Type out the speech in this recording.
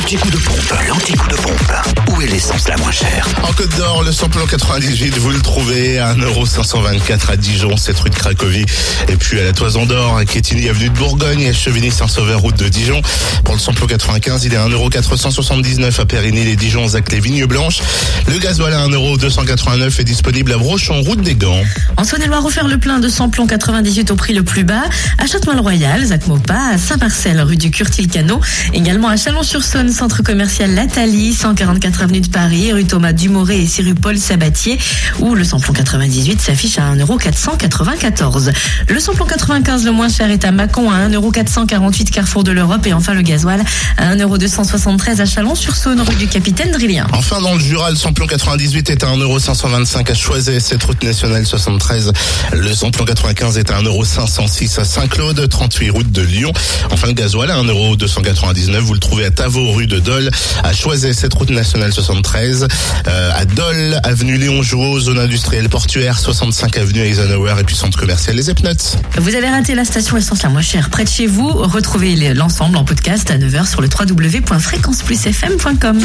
L'anti-coup de pompe, l'anti-coup de pompe. Où est l'essence la moins chère? En Côte d'Or, le samplon 98, vous le trouvez à 1,524€ à Dijon, cette rue de Cracovie. Et puis à la Toison d'Or, à Quétigny, avenue de Bourgogne, et Chevigny-Saint-Sauveur, route de Dijon. Pour le samplon 95, il est à 1,479€ à Périgny, les Dijon, Zac, les Vignes Blanches. Le gasoil à 1,289€ est disponible à Brochon, route des Gants. En Saône-et-Loire, offert le plein de samplon 98 au prix le plus bas. À Châtenois-le-Royal, Zac Mopa, à Saint-Marcel, rue du Curtil-Cano. Également à Chalon-sur-Saône, centre commercial Lathalie, 144 avenue de Paris, rue Thomas Dumoré et 6 rue Paul Sabatier, où le samplon 98 s'affiche à 1,494€. Le samplon 95 le moins cher est à Mâcon à 1,448€ Carrefour de l'Europe et enfin le gasoil à 1,273€ à Chalon-sur-Saône, rue du Capitaine Drillien. Enfin, dans le Jura, le samplon 98 est à 1,525€ à Choiset, cette route nationale 73. Le samplon 95 est à 1,506€ à Saint-Claude, 38 route de Lyon. Enfin, le gasoil à 1,299€. Vous le trouvez à Rue de Dole, à Choiset, cette route nationale 73. Euh, à Dole, avenue Léon Jouot, zone industrielle portuaire, 65 avenue Eisenhower et puis centre commercial Les Epnotes. Vous avez raté la station essence la moins chère près de chez vous. Retrouvez l'ensemble en podcast à 9h sur le www.fréquenceplusfm.com.